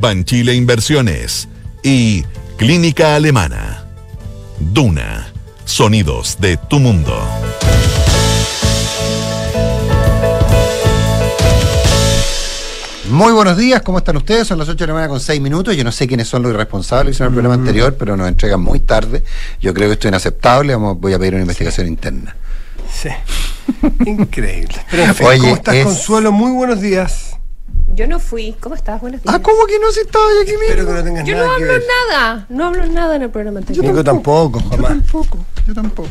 Banchile Inversiones y Clínica Alemana. Duna. Sonidos de tu mundo. Muy buenos días, ¿cómo están ustedes? Son las 8 de la mañana con 6 minutos. Yo no sé quiénes son los irresponsables en el programa anterior, pero nos entregan muy tarde. Yo creo que esto es inaceptable. Vamos, voy a pedir una investigación interna. Sí. Increíble. Pero en fin, Oye, ¿cómo estás, es- Consuelo? Muy buenos días. Yo no fui. ¿Cómo estás? Buenos días. Ah, ¿cómo que no se estaba yo aquí Espero mismo? que no tengas Yo no nada que hablo ver. nada. No hablo nada en el programa anterior. Yo tampoco, Yo jamás. tampoco, yo tampoco.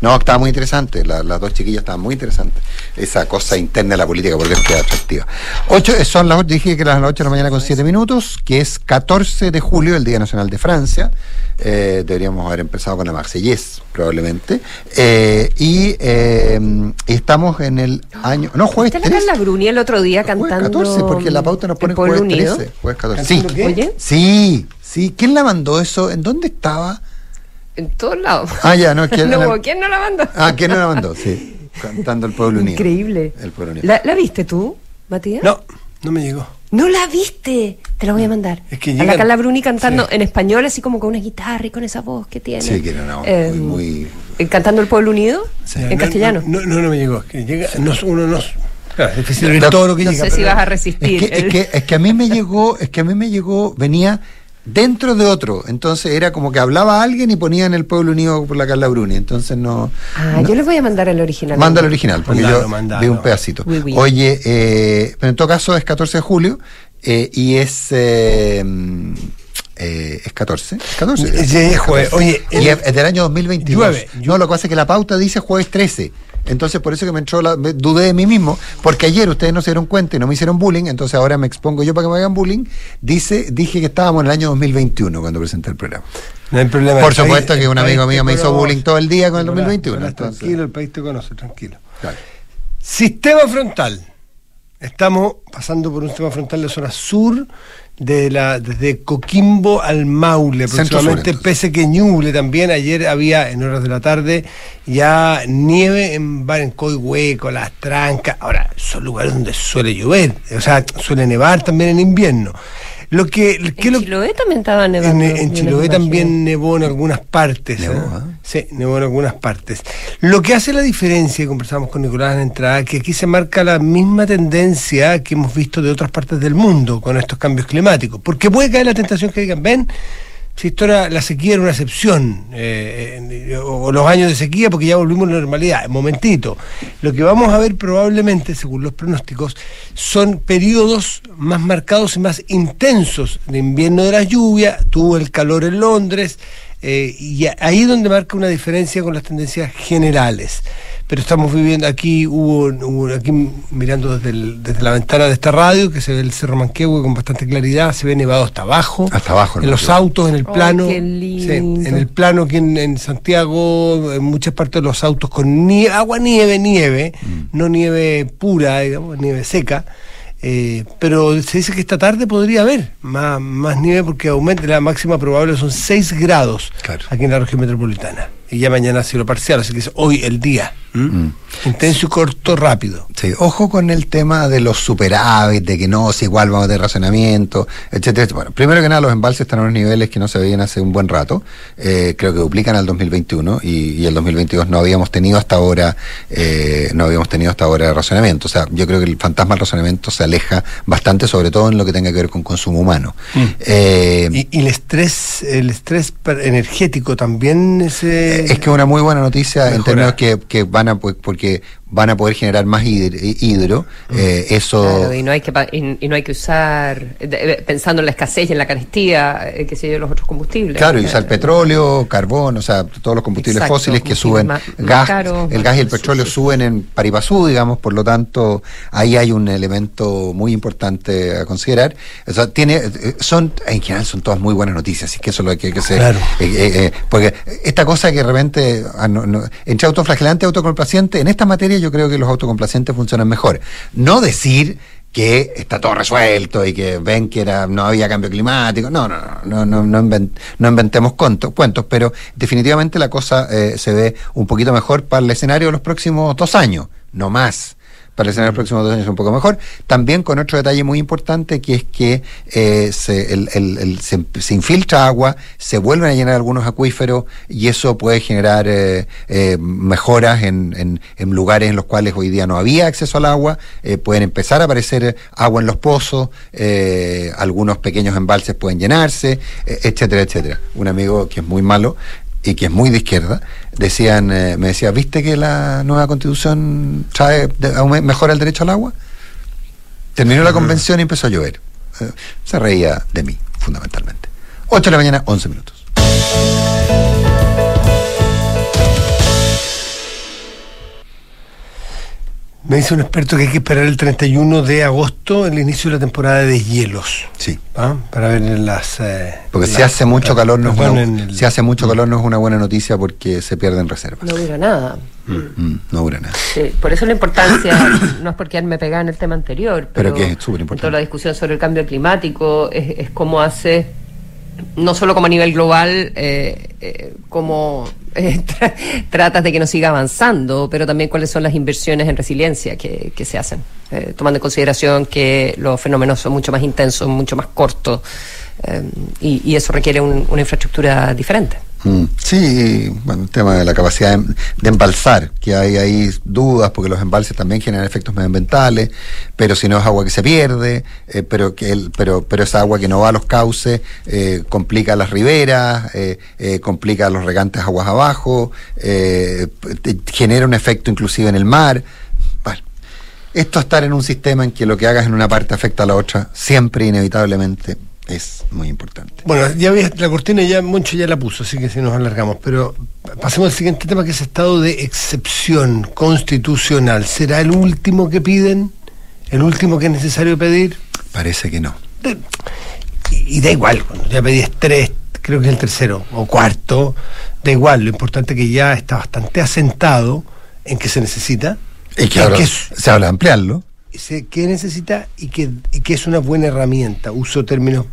No, estaba muy interesante. la- las dos chiquillas estaban muy interesantes. Esa cosa interna de la política, porque es que es atractiva. Ocho, eh, son las, dije que eran las 8 de la mañana con 7 minutos, que es 14 de julio, el Día Nacional de Francia. Eh, deberíamos haber empezado con la Marsellés, probablemente. Eh, y eh, y estamos en el año. No, jueves ¿Viste la 13. Carla Bruni el otro día Jueves cantando? 14, porque la pauta nos pone jueves Unido? 13. Jueves 14. Sí. ¿Cantando qué? Oye, Sí, sí. ¿Quién la mandó eso? ¿En dónde estaba? En todos lados. Ah, ya, no, es ¿quién no la mandó? Ah, ¿quién no la mandó? Sí. Cantando el Pueblo Unido. Increíble. El Pueblo Unido. ¿La, la viste tú, Matías? No, no me llegó. No la viste. Te la voy a mandar. Es que a llegan- la Carla Bruni cantando Sí. en español, así como con una guitarra y con esa voz que tiene. Sí, que era una voz Eh, muy- muy- eh, Cantando el Pueblo Unido Sí. en No, castellano. No, no, no me llegó. Es que llega, no, uno no. Claro, es difícil ver No, todo lo que no llega. sé si vas a Es resistir. que, es, que, es que a mí me llegó, es que a mí me llegó, venía dentro de otro. Entonces era como que hablaba alguien y ponían el Pueblo Unido por la Carla Bruni. Entonces no. Ah, yo les voy a mandar el original. Manda el original, porque Mandalo, yo mandalo. vi un pedacito. Oui, oui. Oye, eh, pero en todo caso es 14 de julio eh, y es. eh, eh, es 14. Es 14. Sí, es jueves. Oye, y el- es, es del año 2022. Llueve. No, lo que pasa es que la pauta dice jueves 13. Entonces, por eso que me entró la, me dudé de mí mismo, porque ayer ustedes no se dieron cuenta y no me hicieron bullying, entonces ahora me expongo yo para que me hagan bullying. Dice, dije que estábamos en el año 2021 cuando presenté el programa. No hay problema. Por país- supuesto que un amigo mío me hizo bullying todo el día con el Nicolás, 2021. Nicolás, entonces- Tranquilo, el país te conoce, tranquilo. Claro. Sistema frontal. Estamos pasando por un sistema frontal de zona sur, de la, desde Coquimbo al Maule, aproximadamente, pese que Ñuble también. Ayer había, en horas de la tarde, ya nieve en Barencoy Hueco, Las Trancas. Ahora, son lugares donde suele llover, o sea, suele nevar también en invierno. Lo que, ¿qué En lo- Chiloé también estaba nevando. en, Chiloé también nevó en algunas partes. Nevó, ¿eh? ¿ah? Sí, nevó en algunas partes. Lo que hace la diferencia, y conversamos con Nicolás en la entrada, que aquí se marca la misma tendencia que hemos visto de otras partes del mundo con estos cambios climáticos. Porque puede caer la tentación que digan, ven, si esto era, la sequía era una excepción, eh, eh, o, los años de sequía porque ya volvimos a la normalidad. Momentito. Lo que vamos a ver probablemente, según los pronósticos, son periodos más marcados y más intensos de invierno de la lluvia, tuvo el calor en Londres, eh, y ahí es donde marca una diferencia con las tendencias generales. Pero estamos viviendo aquí, hubo, hubo aquí mirando desde, el- desde la ventana de esta radio, que se ve el Cerro Manquehue con bastante claridad, se ve nevado hasta abajo. Hasta abajo, En los autos, en el Ay, plano. qué sí, lindo. en el plano aquí en, en Santiago, en muchas partes de los autos con nieve, agua nieve, nieve, Mm. no nieve pura, digamos, nieve seca. eh, pero se dice que esta tarde podría haber más, más nieve porque aumenta la máxima probable son 6 grados Claro. aquí en la región metropolitana. Y ya mañana cielo parcial, así que es hoy el día. Mm. Intenso y corto, rápido. Sí, ojo con el tema de los superávit, de que no, si igual vamos de racionamiento, etcétera. etcétera. Bueno, primero que nada, los embalses están a unos niveles que no se veían hace un buen rato. Eh, creo que duplican al 2021 y, y el 2022 no habíamos tenido hasta ahora, eh, no habíamos tenido hasta ahora racionamiento. O sea, yo creo que el fantasma del racionamiento se aleja bastante, sobre todo en lo que tenga que ver con consumo humano. Mm. Eh, Y, y el estrés, el estrés energético también se Es que es una muy buena noticia en términos que, que van a, pues, porque van a poder generar más hidro, hidro, eh, eso Claro, y no hay que pa- y, y no hay que usar de- pensando en la escasez y en la carestía, eh, que sé yo, los otros combustibles. Claro, y usar Eh, petróleo, carbón, o sea, todos los combustibles Exacto, fósiles que suben, más- más gas, el gas y el petróleo suben en paripasú, digamos, por lo tanto, ahí hay un elemento muy importante a considerar. O sea, tiene, son, en general son todas muy buenas noticias, así que eso es lo que hay que hacer. Claro. Eh, eh, eh, porque esta cosa que de repente, ah, no- no, entre autoflagelante y autocomplaciente, en esta materia yo creo que los autocomplacientes funcionan mejor. No decir que está todo resuelto y que ven que era, no había cambio climático. No, no, no, no, no, no, inven- no inventemos conto- cuentos, pero definitivamente la cosa eh, se ve un poquito mejor para el escenario de los próximos dos años, no más. Escenario de los próximos dos años un poco mejor. También con otro detalle muy importante que es que eh, se, el- se, infiltra agua, se vuelven a llenar algunos acuíferos y eso puede generar eh, eh, mejoras en, en- en lugares en los cuales hoy día no había acceso al agua. eh, pueden empezar a aparecer agua en los pozos, eh, algunos pequeños embalses pueden llenarse, eh, etcétera, etcétera. Un amigo que es muy malo y que es muy de izquierda, decían, eh, me decía, ¿viste que la nueva constitución trae, de- mejora el derecho al agua? Terminó la convención y empezó a llover. Eh, se reía de mí, fundamentalmente. 8 de la mañana, 11 minutos. Me dice un experto que hay que esperar el 31 de agosto, el inicio de la temporada de hielos. Sí. ¿ah? Para ver en las. eh, Porque las- si hace mucho calor no es una, el- si hace mucho calor no es una buena noticia porque se pierden reservas. No dura nada. Mm, no dura nada. Sí, por eso la importancia, no es porque me pegaba en el tema anterior, Pero pero, que es súper importante. toda la discusión sobre el cambio climático es, es cómo hace, no solo como a nivel global, eh, eh, cómo eh, tra- tratas de que no siga avanzando, pero también cuáles son las inversiones en resiliencia que, que se hacen, eh, tomando en consideración que los fenómenos son mucho más intensos, mucho más cortos, eh, y, y eso requiere un- una infraestructura diferente. Mm, Sí, bueno, el tema de la capacidad de, embalsar, que hay ahí dudas, porque los embalses también generan efectos medioambientales, pero si no es agua que se pierde, eh, pero que el, pero, pero esa agua que no va a los cauces eh, complica las riberas, eh, complica los regantes aguas abajo, genera un efecto inclusive en el mar. Esto estar en un sistema en que lo que hagas en una parte afecta a la otra, siempre inevitablemente es muy importante. Bueno, ya ves, la cortina ya Moncho ya la puso, así que si nos alargamos. Pero pasemos al siguiente tema que es estado de excepción constitucional. ¿Será el último que piden? ¿El último que es necesario pedir? Parece que no. De- y, y da igual, cuando ya pedís tres, creo que es el tercero o cuarto, da igual, lo importante es que ya está bastante asentado en que se necesita, Y que ahora que es- se habla de ampliarlo. que necesita y que, y que es una buena herramienta. Uso términos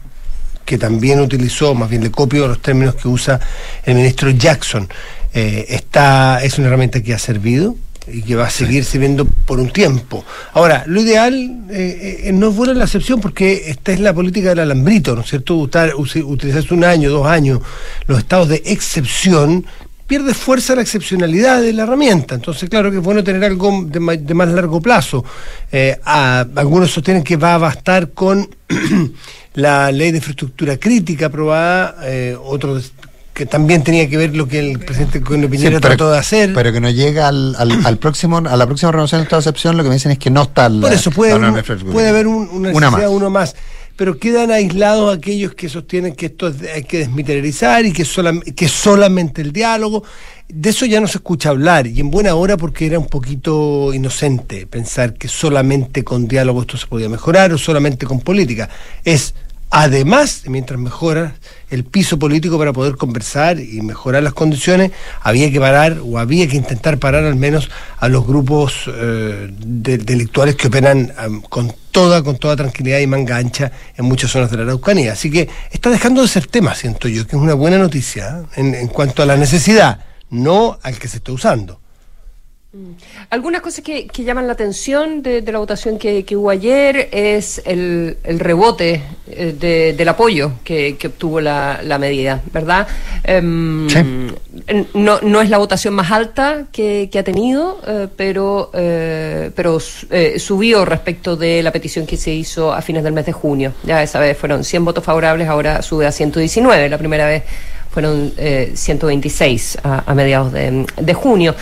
que también utilizó, más bien le copio los términos que usa el ministro Jackson. Eh, está, es una herramienta que ha servido y que va a seguir sirviendo por un tiempo. Ahora, lo ideal eh, eh, no es buena la excepción porque esta es la política del alambrito, ¿no es cierto? Utilizarse un año, dos años, los estados de excepción pierde fuerza la excepcionalidad de la herramienta. Entonces, claro que es bueno tener algo de, ma- de más largo plazo. Eh, a- algunos sostienen que va a bastar con la ley de infraestructura crítica aprobada, eh, otros que también tenía que ver lo que el presidente Piñera Sí, pero- trató de hacer. Pero que no llega al, al, al próximo, a la próxima renovación de esta excepción, lo que me dicen es que no está la, Por eso puede, la infraestructura. puede haber un- una, Una necesidad, más. uno más. Pero quedan aislados aquellos que sostienen que esto hay que desmilitarizar y que, que solamente el diálogo. De eso ya no se escucha hablar, y en buena hora porque era un poquito inocente pensar que solamente con diálogo esto se podía mejorar o solamente con política. Es además, mientras mejora el piso político para poder conversar y mejorar las condiciones, había que parar o había que intentar parar al menos a los grupos eh, de- delictuales que operan con toda, con toda tranquilidad y manga ancha en muchas zonas de la Araucanía. Así que está dejando de ser tema, siento yo, que es una buena noticia ¿eh? en, en cuanto a la necesidad, no al que se está usando. Algunas cosas que, que llaman la atención de, de la votación que, que hubo ayer es el, el rebote eh, de- del apoyo que, que obtuvo la, la medida, ¿verdad? Em, Sí. no, no es la votación más alta que, ha tenido, eh, pero, eh, pero eh, subió respecto de la petición que se hizo a fines del mes de junio. Ya esa vez fueron 100 votos favorables, ahora sube a 119. La primera vez fueron 126 a, mediados de, junio.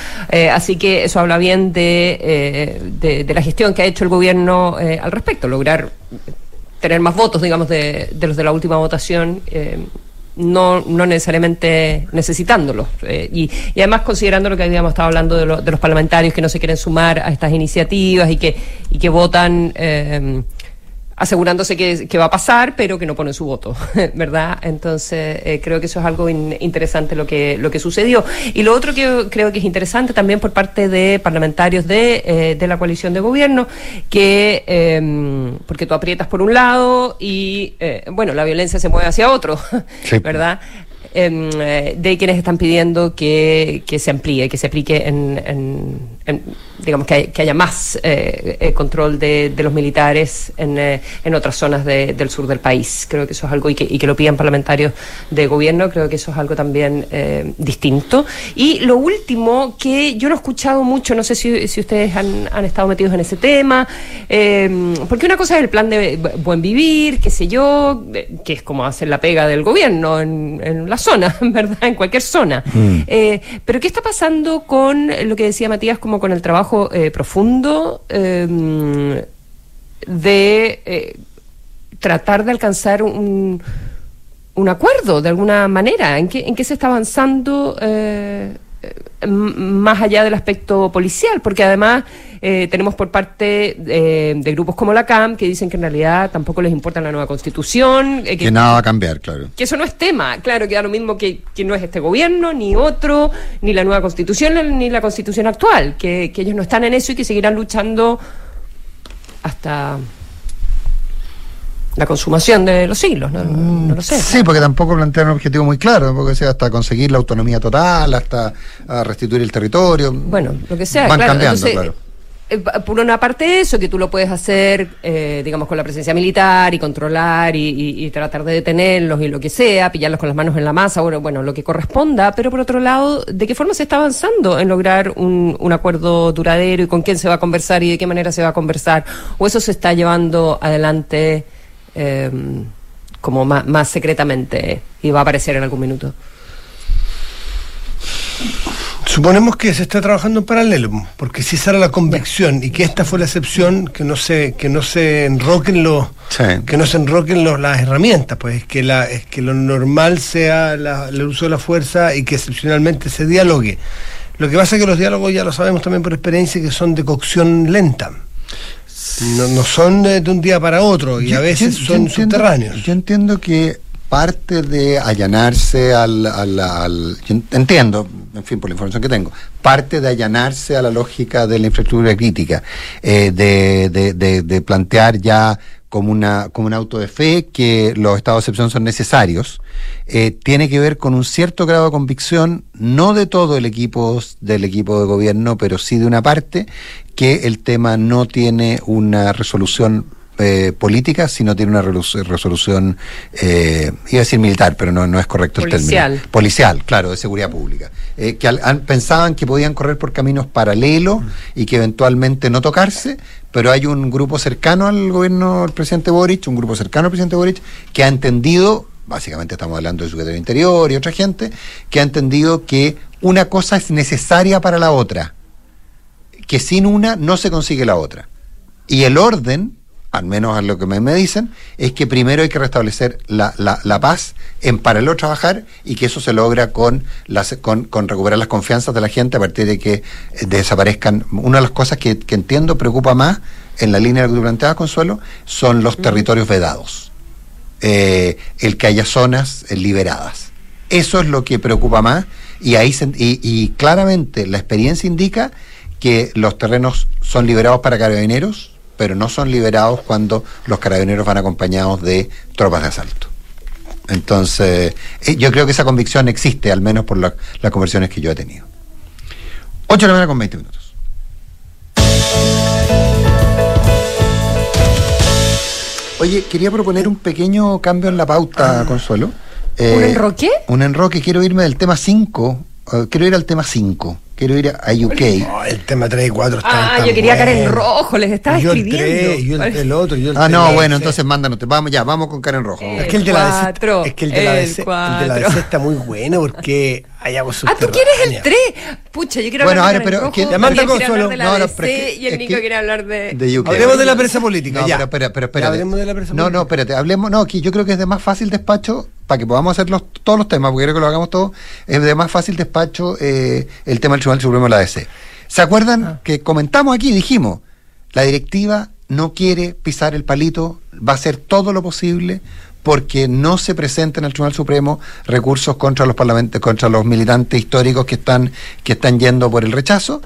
así que eso habla bien de, de, la gestión que ha hecho el gobierno al respecto, lograr tener más votos, digamos, de, de los de la última votación no, no necesariamente necesitándolos. Eh, y, y, además considerando lo que habíamos estado hablando de, de, los parlamentarios que no se quieren sumar a estas iniciativas y que, y que votan eh, asegurándose que, que, va a pasar, pero que no pone su voto, ¿verdad? Entonces, eh, creo que eso es algo interesante lo que, lo que sucedió. Y lo otro que creo que es interesante también por parte de parlamentarios de, eh, de la coalición de gobierno, que, eh, porque tú aprietas por un lado y, eh, bueno, la violencia se mueve hacia otro, ¿verdad? Em, eh, de quienes están pidiendo que, que, se amplíe, que se aplique en, en, digamos, que, haya más eh, eh, control de, de, los militares en, en otras zonas del sur del país. Creo que eso es algo, y que, y que lo pidan parlamentarios de gobierno, creo que eso es algo también distinto. Y lo último, que yo no he escuchado mucho, no sé si, si ustedes han, han, estado metidos en ese tema, porque una cosa es el plan de buen vivir, qué sé yo, que es como hacer la pega del gobierno en, en las zona, ¿verdad? En cualquier zona. Mm. Eh, pero ¿qué está pasando con lo que decía Matías, como con el trabajo eh, profundo em, de eh, tratar de alcanzar un, un acuerdo de alguna manera? ¿En qué, en qué se está avanzando? Más allá del aspecto policial, porque además eh, tenemos por parte de grupos como la CAM que dicen que en realidad tampoco les importa la nueva constitución. Eh, que, nada va a cambiar, claro. Que eso no es tema, claro, que da lo mismo que, que, no es este gobierno, ni otro, ni la nueva constitución, ni la constitución actual, que, que ellos no están en eso y que seguirán luchando hasta la consumación de los siglos, no, no, lo sé. Sí, porque tampoco plantean un objetivo muy claro, porque sea hasta conseguir la autonomía total, hasta restituir el territorio. Bueno, lo que sea. Van cambiando, claro. Eh, por una parte eso, que tú lo puedes hacer, eh, digamos, con la presencia militar y controlar y, tratar de detenerlos y lo que sea, pillarlos con las manos en la masa, bueno, bueno, lo que corresponda, pero por otro lado, ¿de qué forma se está avanzando en lograr un, un acuerdo duradero y con quién se va a conversar y de qué manera se va a conversar? ¿O eso se está llevando adelante? Eh, como más, más secretamente y va a aparecer en algún minuto. Suponemos que se está trabajando en paralelo, porque si esa era la convicción y que esta fue la excepción, que no se, que no se enroquen los, que no se enroquen los, las herramientas, pues que la, es que lo normal sea el uso de la fuerza y que excepcionalmente se dialogue. Lo que pasa es que los diálogos ya lo sabemos también por experiencia que son de cocción lenta. No, son de, un día para otro y a veces son subterráneos. Yo entiendo que parte de allanarse al, al, entiendo, en fin, por la información que tengo, parte de allanarse a la lógica de la infraestructura crítica, eh, de, de, de, plantear ya como una, como un auto de fe que los estados de excepción son necesarios, eh, tiene que ver con un cierto grado de convicción, no de todo el equipo, del equipo de gobierno, pero sí de una parte, que el tema no tiene una resolución eh, política, sino tiene una resolución, eh, iba a decir militar, pero no, no es correcto Policial. el término. Policial, claro, de seguridad pública. Eh, que pensaban que podían correr por caminos paralelos y que eventualmente no tocarse, pero hay un grupo cercano al gobierno del presidente Boric, un grupo cercano al presidente Boric, que ha entendido, básicamente estamos hablando de su secretario Interior y otra gente, que ha entendido que una cosa es necesaria para la otra que sin una no se consigue la otra. Y el orden, al menos a lo que me, me dicen, es que primero hay que restablecer la, la, paz, en paralelo trabajar y que eso se logra con, las, con, con, recuperar las confianzas de la gente a partir de que eh, desaparezcan. Una de las cosas que, que entiendo preocupa más en la línea que tú planteabas, Consuelo, son los territorios vedados. Eh, el que haya zonas eh, liberadas. Eso es lo que preocupa más y ahí y, y claramente la experiencia indica que los terrenos son liberados para carabineros, pero no son liberados cuando los carabineros van acompañados de tropas de asalto. Entonces, eh, yo creo que esa convicción existe, al menos por las conversiones que yo he tenido. 8 de la mañana con 20 minutos. Oye, quería proponer un pequeño cambio en la pauta, ah. Consuelo. ¿Un eh, enroque? Un enroque, quiero irme del tema 5, eh, quiero ir al tema 5 quiero ir a, UK. el tema 3 y 4 está. Ah, yo quería Karen Rojo, les estaba yo escribiendo. El 3, yo el, el otro, yo el Ah, no, bueno, entonces mándanos. Vamos ya, vamos con Karen Rojo. es que el de la DC, es que el de la DC, el de la DC está muy bueno porque hay agua Ah, tú quieres el 3. Pucha, yo quiero bueno, hablar ahora, de pero Rojo, Amanda Consuelo, de la no, no, pero es que- y el es Nico que- quiere hablar de, de UK. Hablemos de la prensa política, No, ya. pero, pero, pero, Ya espérate. hablemos de la prensa No, política. no, espérate, hablemos, no, aquí yo creo que es de más fácil despacho, para que podamos hacer los, todos los temas, porque creo que lo hagamos todos, es de más fácil despacho eh, el tema del Tribunal Supremo de la DC. ¿Se acuerdan Ah. que comentamos aquí, dijimos, la directiva no quiere pisar el palito, va a hacer todo lo posible porque no se presenten al Tribunal Supremo recursos contra los parlamentos, contra los militantes históricos que están, que están yendo por el rechazo,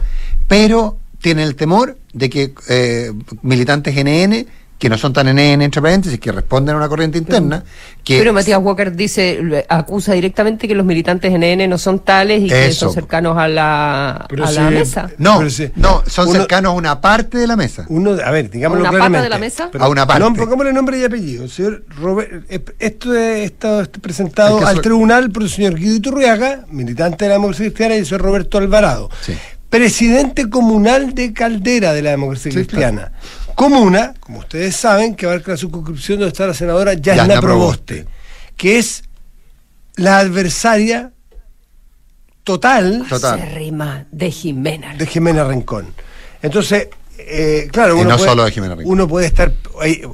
pero tienen el temor de que eh, militantes NN, que no son tan NN entre paréntesis, que responden a una corriente interna, que Pero Matías Walker dice, acusa directamente que los militantes NN no son tales y que son cercanos a la, Pero a la mesa. no, no, son Uno- cercanos a una parte de la mesa. Uno, a ver, digámoslo ¿Una de la mesa? Pero A una parte. No, pongámosle nombre y apellido. Señor Robert, eh, esto es- está, presentado al tribunal por el señor Guido Iturriaga, militante de la democracia cristiana, y el señor Roberto Alvarado, Sí. presidente comunal de Caldera de la democracia Sí, cristiana. Comuna, como ustedes saben, que abarca la circunscripción donde está la senadora Yasna, Proboste, que es la adversaria total Total. Acérrima de Jimena. de Jimena Rincón. Entonces, eh, claro, Y uno, no puede, solo de Jimena Rincón. uno puede estar, eh,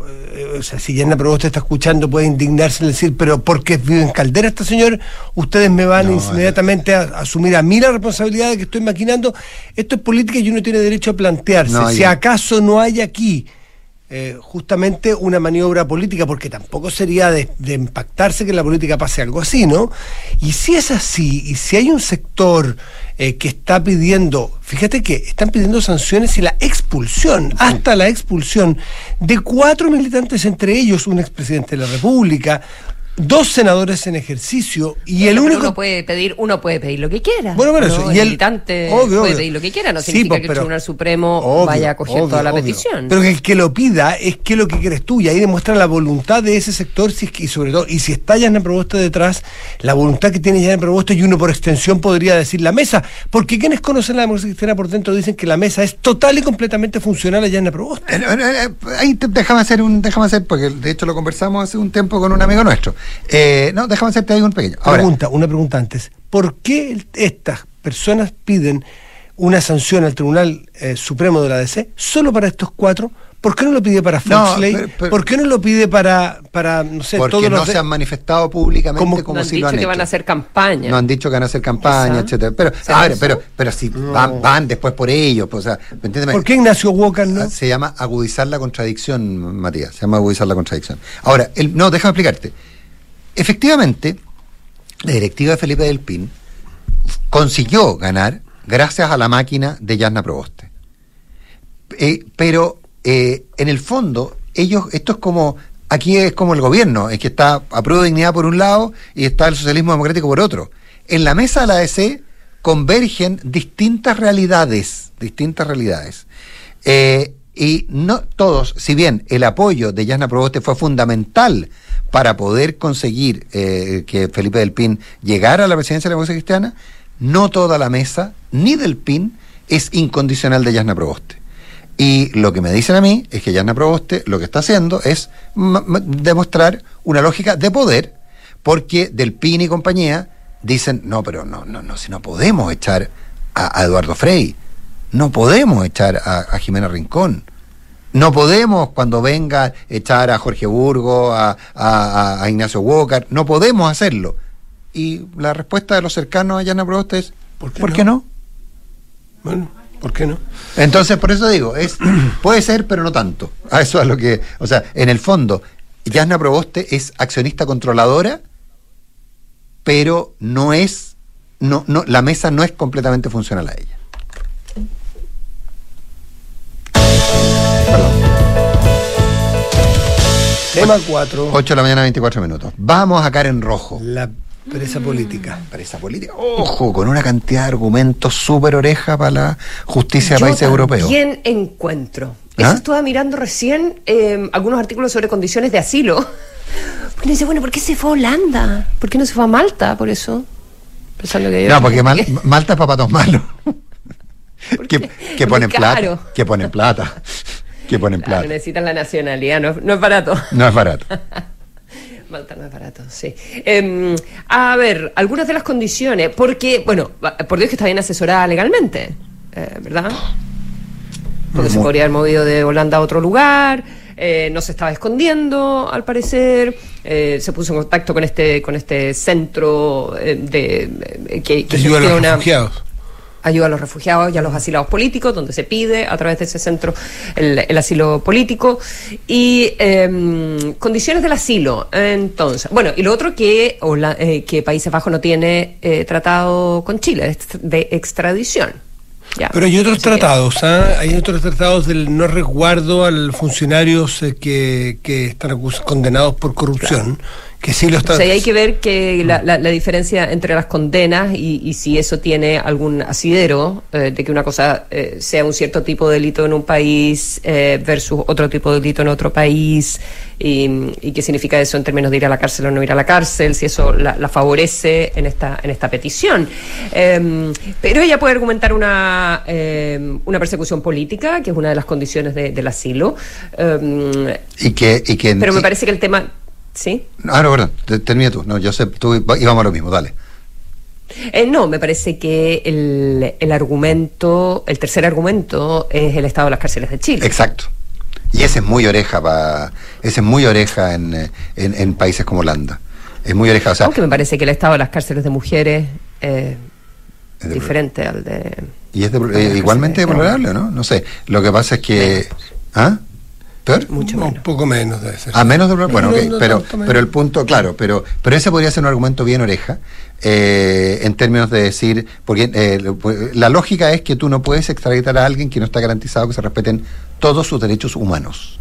o sea, si Yasna Proboste está escuchando, puede indignarse y decir, pero porque vive en Caldera este señor, ustedes me van No, inmediatamente a, a asumir a mí la responsabilidad de que estoy maquinando. Esto es política y uno tiene derecho a plantearse. No, si acaso no hay aquí eh, justamente una maniobra política, porque tampoco sería de, de impactarse que en la política pase algo así, ¿no? Y si es así, y si hay un sector eh, que está pidiendo, fíjate que están pidiendo sanciones y la expulsión, hasta la expulsión de cuatro militantes, entre ellos un expresidente de la República, dos senadores en ejercicio y el único... uno puede pedir uno puede pedir lo que quiera Bueno, bueno, ¿no? eso, y el- militante obvio, puede obvio. pedir lo que quiera no Sí, significa pues, que el Tribunal Supremo Obvio, vaya a coger obvio, toda la obvio. petición Pero que el que lo pida es que lo que quieres tú y ahí demuestra la voluntad de ese sector si es que- y sobre todo, y si está ya en la propuesta detrás, la voluntad que tiene ya en propuesta y uno por extensión podría decir la mesa, porque quienes conocen la democracia cristiana por dentro dicen que la mesa es total y completamente funcional allá en la propuesta. Eh, eh, eh, Ahí te- déjame hacer un, déjame hacer, porque de hecho lo conversamos hace un tiempo con un amigo nuestro. Eh, no, déjame hacerte ahí un pequeño. Ahora, pregunta, una pregunta antes. ¿Por qué estas personas piden una sanción al Tribunal eh, Supremo de la DC solo para estos cuatro? ¿Por qué no lo pide para No, Foxley? pero- pero- ¿Por qué no lo pide para, para no sé, porque todos no los se han manifestado públicamente Como- como, no han si dicho lo han que hecho. van a hacer campaña No han dicho que van a hacer campaña, Quizá. etcétera. Pero, ¿Será a ver, pero, pero si van, van después por ellos, pues, o sea. ¿Por qué Ignacio Walker no? Ah, Se llama agudizar la contradicción, Matías. Se llama agudizar la contradicción. Ahora, el, no, déjame explicarte. Efectivamente, la directiva de Felipe del Pin consiguió ganar gracias a la máquina de Yasna Proboste. Eh, pero eh, en el fondo, ellos, esto es como, aquí es como el gobierno, es que está a prueba de dignidad por un lado y está el socialismo democrático por otro. En la mesa de la ADC convergen distintas realidades, distintas realidades. Eh, y no todos, si bien el apoyo de Yasna Proboste fue fundamental para poder conseguir eh, que Felipe del Pin llegara a la presidencia de la democracia cristiana, no toda la mesa, ni del PIN, es incondicional de Yasna Proboste. Y lo que me dicen a mí es que Yasna Proboste lo que está haciendo es demostrar una lógica de poder, porque del PIN y compañía dicen, no, pero no, no, no, si no podemos echar a, a Eduardo Frei, no podemos echar a, a Jimena Rincón. No podemos, cuando venga, echar a Jorge Burgo, a, a- a- Ignacio Walker, no podemos hacerlo. Y la respuesta de los cercanos a Yana Proboste es, ¿Por qué ¿por no? qué no? Bueno, ¿por qué no? Entonces, por eso digo, es puede ser, pero no tanto. A eso es lo que, o sea, en el fondo, Yasna Proboste es accionista controladora, pero no es, no, no, la mesa no es completamente funcional a ella. Tema 4. 8 de la mañana, 24 minutos. Vamos a caer en rojo. La presa política. Presa política. Ojo, con una cantidad de argumentos súper oreja para la justicia de Yo países europeos. también encuentro. ¿Ah? Eso estaba mirando recién eh, algunos artículos sobre condiciones de asilo. Porque dice, bueno, ¿por qué se fue a Holanda? ¿Por qué no se fue a Malta por eso? Pensando que No, porque Mal- Malta es para patos malos. que, que ponen plata. Que ponen plata. Que ponen Claro, plata. necesitan la nacionalidad, no, es- no es barato. No es barato. Malta no es barato, sí. Em, a ver, algunas de las condiciones, porque, bueno, por Dios que está bien asesorada legalmente, eh, ¿verdad? Porque se podría haber movido de Holanda a otro lugar, eh, no se estaba escondiendo, al parecer, eh, se puso en contacto con este, con este centro eh, de, eh, que, que Te ayuda a los refugiados. Ayuda a los refugiados y a los asilados políticos, donde se pide a través de ese centro el, el asilo político y em, condiciones del asilo. Entonces, bueno, y lo otro que, Hola- eh, que Países Bajos no tiene eh, tratado con Chile de- de extradición. Ya. Pero hay otros tratados, ¿ah? hay otros tratados del no resguardo a los funcionarios eh, que, que están condenados por corrupción, que sí lo O están... sea, y hay que ver que la, la- la diferencia entre las condenas y, y si eso tiene algún asidero eh, de que una cosa eh, sea un cierto tipo de delito en un país eh, versus otro tipo de delito en otro país y, y qué significa eso en términos de ir a la cárcel o no ir a la cárcel, si eso la, la favorece en esta en esta petición. Eh, pero ella puede argumentar una eh, una persecución política, que es una de las condiciones de- del asilo. Eh, Y que, y que pero me parece que el tema, sí. Ah, no, perdón. te- Termina tú. No, yo sé, tú íbamos a lo mismo, dale. Eh, no, me parece que el, el argumento, el tercer argumento es el estado de las cárceles de Chile. Exacto. Y ese es muy oreja pa, ese es muy oreja en, en, en países como Holanda. Es muy oreja, o sea, Aunque me parece que el estado de las cárceles de mujeres eh, Es de- diferente al de... y es de- eh, igualmente de deplorable, ¿no? No sé. Lo que pasa es que ¿Ah? ¿Peor? Mucho No, menos. Un poco menos debe ser. A menos de bueno, No, ok, no pero, pero el punto, claro, pero, pero ese podría ser un argumento bien oreja, eh, en términos de decir, porque eh, la lógica es que tú no puedes extraditar a alguien que no está garantizado que se respeten todos sus derechos humanos.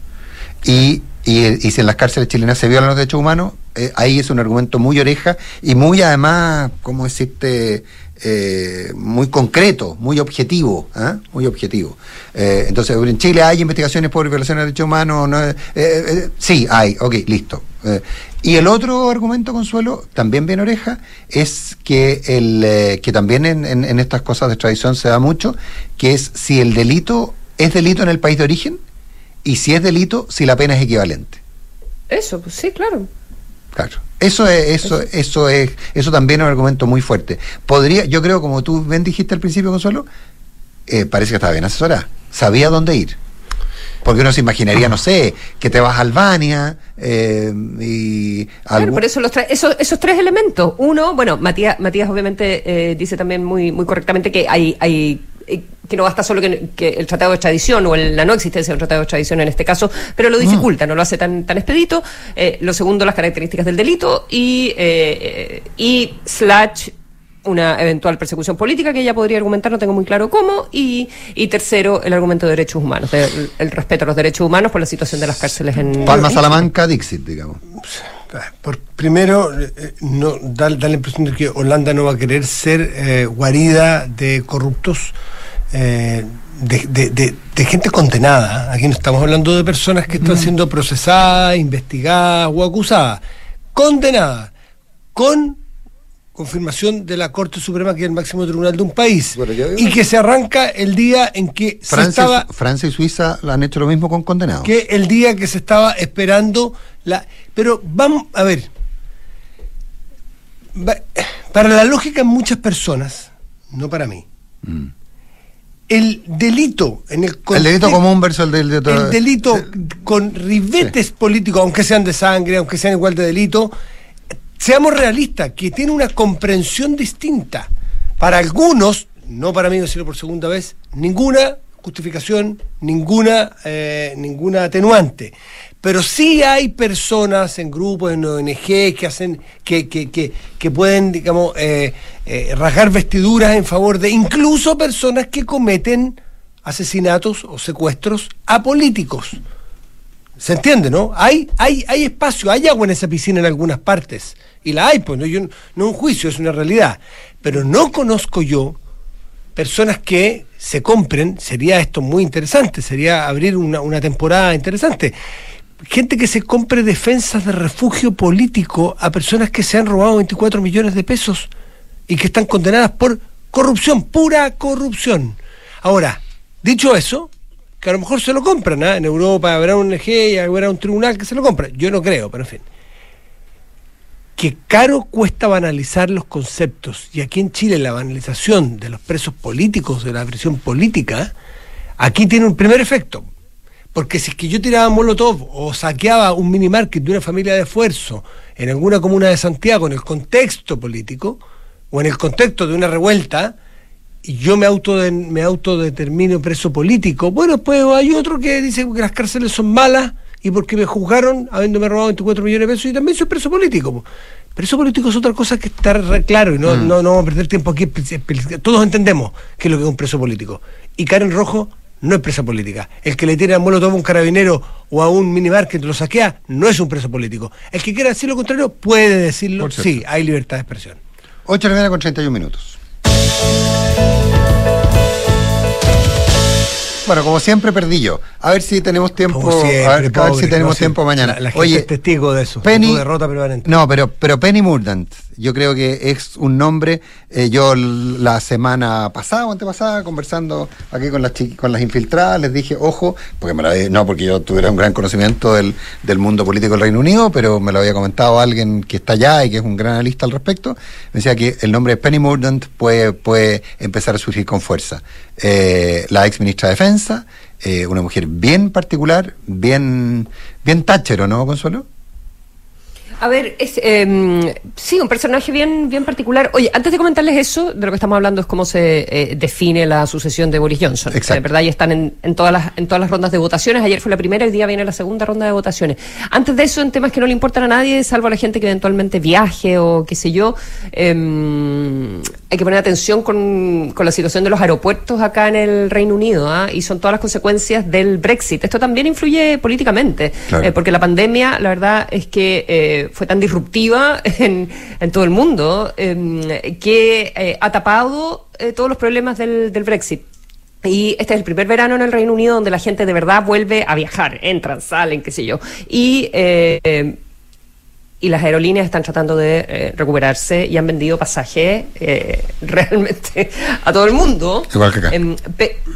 Y, y, y si en las cárceles chilenas se violan los derechos humanos, eh, ahí es un argumento muy oreja y muy además, ¿cómo decirte? Eh, muy concreto, muy objetivo, ¿ah? muy objetivo. Eh, entonces, en Chile hay investigaciones por violación de derechos humanos, ¿no? Eh, eh, sí, hay, ok, listo. Eh, y el otro argumento, Consuelo, también bien oreja, es que el eh, que también en- en estas cosas de extradición se da mucho, que es si el delito es delito en el país de origen y si es delito, si la pena es equivalente. Eso, pues sí, claro. Claro. Eso es, eso, eso es, eso también es un argumento muy fuerte. Podría, yo creo, como tú bien dijiste al principio, Consuelo, eh, parece que estaba bien asesorada. Sabía dónde ir. Porque uno se imaginaría, no sé, que te vas a Albania eh, y Claro, algún- por eso los tra- esos, esos tres elementos. Uno, bueno, Matías, Matías obviamente eh, dice también muy, muy correctamente que hay, hay que no basta solo que, que el tratado de extradición o el- la no existencia del tratado de extradición en este caso, pero lo dificulta, no lo hace tan, tan expedito. Eh, lo segundo, las características del delito y, eh, eh, y slash una eventual persecución política que ella podría argumentar, no tengo muy claro cómo, y, y tercero, el argumento de derechos humanos, de- el, el respeto a los derechos humanos por la situación de las cárceles en Palma Salamanca, Dixit, digamos. Por, primero, eh, no da, da la impresión de que Holanda no va a querer ser eh, guarida de corruptos, eh, de, de- de- de gente condenada. Aquí no estamos hablando de personas que están siendo procesadas, investigadas o acusadas. Condenadas, con confirmación de la Corte Suprema, que es el máximo tribunal de un país. Bueno, y que se arranca el día en que se Francia, estaba Francia y Suiza han hecho lo mismo con condenados. que el día que se estaba esperando la pero vamos a ver para la lógica de muchas personas no para mí Mm. el delito en el El delito común versus el delito... el delito con ribetes políticos aunque sean de sangre aunque sean igual de delito seamos realistas que tiene una comprensión distinta. Para algunos no para mí decirlo por segunda vez ninguna justificación ninguna eh, ninguna atenuante. Pero sí hay personas en grupos en ONG que hacen que, que, que, que pueden digamos eh, eh, rasgar vestiduras en favor de incluso personas que cometen asesinatos o secuestros a políticos ¿Se entiende, no? Hay, hay, hay espacio, hay agua en esa piscina en algunas partes. Y la hay, pues no, yo, no un juicio, es una realidad. Pero no conozco yo personas que se compren, sería esto muy interesante, sería abrir una, una temporada interesante. Gente que se compre defensas de refugio político a personas que se han robado 24 millones de pesos y que están condenadas por corrupción, pura corrupción. Ahora, dicho eso, que a lo mejor se lo compran, ¿ah? en Europa habrá un ONG y habrá un tribunal que se lo compra. Yo no creo, pero en fin. Que caro cuesta banalizar los conceptos, y aquí en Chile la banalización de los presos políticos, de la prisión política, aquí tiene un primer efecto. Porque si es que yo tiraba Molotov o saqueaba un mini market de una familia de esfuerzo en alguna comuna de Santiago en el contexto político o en el contexto de una revuelta, yo me, auto me autodetermino preso político, bueno, pues hay otro que dice que las cárceles son malas y porque me juzgaron habiéndome robado 24 millones de pesos y también soy preso político. Preso político es otra cosa que estar claro y no, mm. no, no vamos a perder tiempo aquí. Todos entendemos qué es lo que es un preso político. Y Karen Rojo no es presa política. El que le tira el todo a un carabinero o a un minibar que lo saquea no es un preso político. El que quiera decir lo contrario puede decirlo. Sí, hay libertad de expresión. 8 de la mañana con 31 minutos. Música Bueno, como siempre perdí yo. A ver si tenemos tiempo. a, ver, si tenemos tiempo mañana. La, Oye, es testigo de eso. Penny, derrota permanente. No, pero, pero Penny Murdant, yo creo que es un nombre. Eh, yo la semana pasada o antepasada, conversando aquí con las con las infiltradas, les dije, ojo, porque me la no porque yo tuviera un gran conocimiento del, del mundo político del Reino Unido, pero me lo había comentado alguien que está allá y que es un gran analista al respecto. Me decía que el nombre Penny Murdant puede, puede empezar a surgir con fuerza. Eh, la ex ministra de Defensa, eh, una mujer bien particular, bien, bien táchero, ¿no, Consuelo? A ver, es, eh, sí, un personaje bien, bien particular. Oye, antes de comentarles eso, de lo que estamos hablando es cómo se eh, define la sucesión de Boris Johnson. Exacto. verdad, ya están en, en, todas las, en todas las rondas de votaciones. Ayer fue la primera, el día viene la segunda ronda de votaciones. Antes de eso, en temas que no le importan a nadie, salvo a la gente que eventualmente viaje o qué sé yo, eh, hay que poner atención con, con, la situación de los aeropuertos acá en el Reino Unido, ¿ah? y son todas las consecuencias del Brexit. Esto también influye políticamente, eh, porque la pandemia, la verdad es que eh, fue tan disruptiva en, en todo el mundo em, que eh, ha tapado todos los problemas del, del Brexit. Y este es el primer verano en el Reino Unido donde la gente de verdad vuelve a viajar, entran, salen, qué sé yo. Y eh, y las aerolíneas están tratando de eh, recuperarse y han vendido pasajes eh, realmente a todo el mundo. Igual que acá. Em,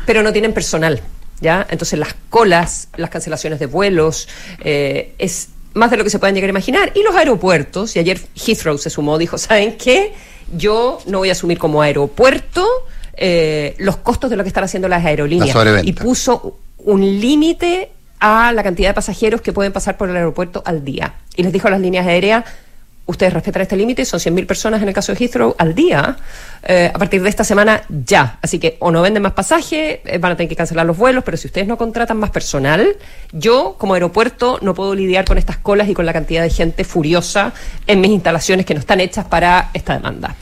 pero no tienen personal, ¿ya? Entonces las colas, las cancelaciones de vuelos, eh, es más de lo que se pueden llegar a imaginar. Y los aeropuertos, y ayer Heathrow se sumó, dijo, ¿saben qué? Yo no voy a asumir como aeropuerto los costos de lo que están haciendo las aerolíneas. y puso un límite a la cantidad de pasajeros que pueden pasar por el aeropuerto al día. Y les dijo a las líneas aéreas, ustedes respetan este límite, son 100.000 personas en el caso de Heathrow al día, eh, a partir de esta semana ya. Así que o no venden más pasajes, eh, van a tener que cancelar los vuelos, pero si ustedes no contratan más personal, yo como aeropuerto no puedo lidiar con estas colas y con la cantidad de gente furiosa en mis instalaciones que no están hechas para esta demanda.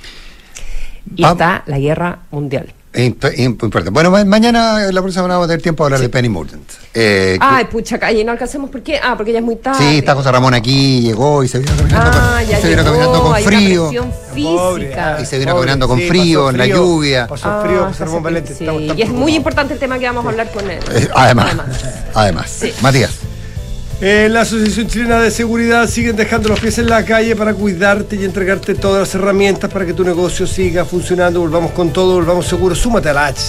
Y está la guerra mundial. Importante. Bueno, mañana, la próxima semana vamos a tener tiempo de hablar de Penny Mordant. Eh, Ay, pucha, calle, no alcancemos por qué. Ah, porque ya es muy tarde. Sí, está José Ramón aquí, llegó y se vino caminando, ah, con, se vino caminando con frío. Física. Y se vino caminando con frío, en la lluvia. Pasó frío, ah, José Ramón Valente. Sí. y es muy importante el tema que vamos a hablar con él. Eh, además, además. Matías. En la Asociación Chilena de Seguridad siguen dejando los pies en la calle para cuidarte y entregarte todas las herramientas para que tu negocio siga funcionando. Volvamos con todo, volvamos seguros. Súmate a la H.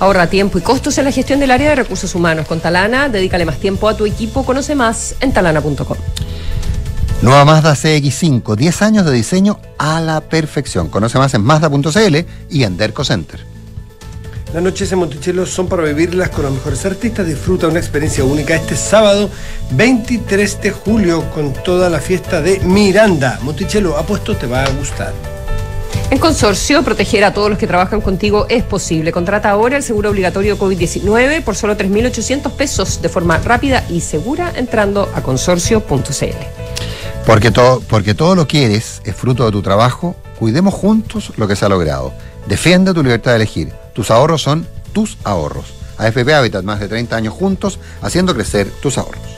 Ahorra tiempo y costos en la gestión del área de recursos humanos. Con Talana, dedícale más tiempo a tu equipo. Conoce más en talana.com. Nueva Mazda CX5, 10 años de diseño a la perfección. Conoce más en Mazda.cl y en Derco Center. Las noches en Monticello son para vivirlas con los mejores artistas. Disfruta una experiencia única este sábado 23 de julio con toda la fiesta de Miranda. Monticello, apuesto, te va a gustar. En Consorcio, proteger a todos los que trabajan contigo es posible. Contrata ahora el seguro obligatorio COVID-19 por solo 3.800 pesos de forma rápida y segura entrando a consorcio.cl. Porque todo, porque todo lo que eres es fruto de tu trabajo, cuidemos juntos lo que se ha logrado. Defiende tu libertad de elegir. Tus ahorros son tus ahorros. AFP Habitat, más de 30 años juntos, haciendo crecer tus ahorros.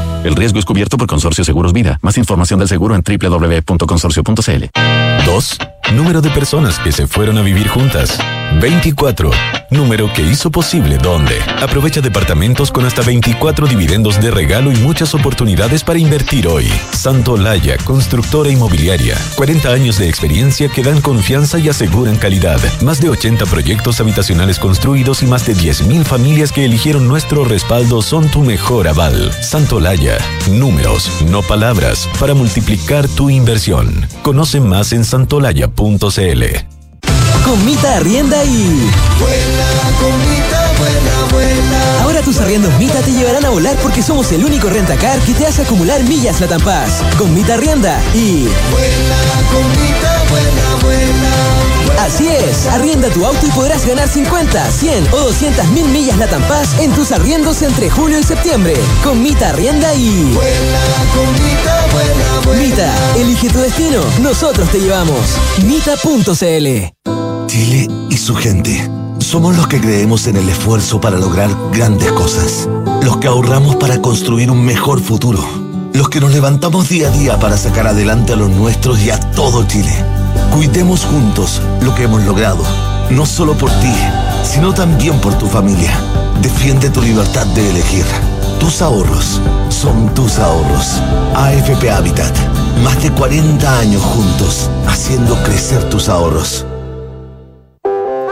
El riesgo es cubierto por Consorcio Seguros Vida. Más información del seguro en www.consorcio.cl. 2. Número de personas que se fueron a vivir juntas. 24. Número que hizo posible dónde. Aprovecha departamentos con hasta 24 dividendos de regalo y muchas oportunidades para invertir hoy. Santo Laya, constructora inmobiliaria. 40 años de experiencia que dan confianza y aseguran calidad. Más de 80 proyectos habitacionales construidos y más de 10.000 familias que eligieron nuestro respaldo son tu mejor aval. Santo Laya. Números, no palabras, para multiplicar tu inversión. Conoce más en santolaya.cl. Con Mita Arrienda y... Vuela con Mita, vuela, vuela. Ahora tus arriendos Mita te llevarán a volar porque somos el único rentacar que te hace acumular millas la Paz. Con Mita Arrienda y... Vuela con Mita, vuela, vuela. Así es, arrienda tu auto y podrás ganar 50, 100 o 200 mil millas la Paz en tus arriendos entre julio y septiembre. Con Mita Arrienda y... Vuela con Mita, vuela, vuela. Mita, elige tu destino, nosotros te llevamos. Mita.cl Chile y su gente. Somos los que creemos en el esfuerzo para lograr grandes cosas. Los que ahorramos para construir un mejor futuro. Los que nos levantamos día a día para sacar adelante a los nuestros y a todo Chile. Cuidemos juntos lo que hemos logrado. No solo por ti, sino también por tu familia. Defiende tu libertad de elegir. Tus ahorros son tus ahorros. AFP Habitat. Más de 40 años juntos, haciendo crecer tus ahorros.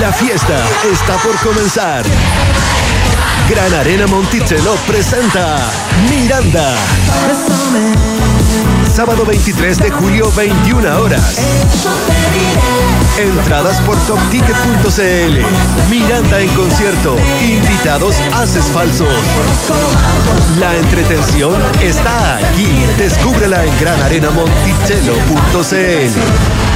La fiesta está por comenzar. Gran Arena Monticello presenta Miranda. Sábado 23 de julio, 21 horas. Entradas por topticket.cl. Miranda en concierto. Invitados haces falsos. La entretención está aquí. Descúbrela en granarenamonticello.cl.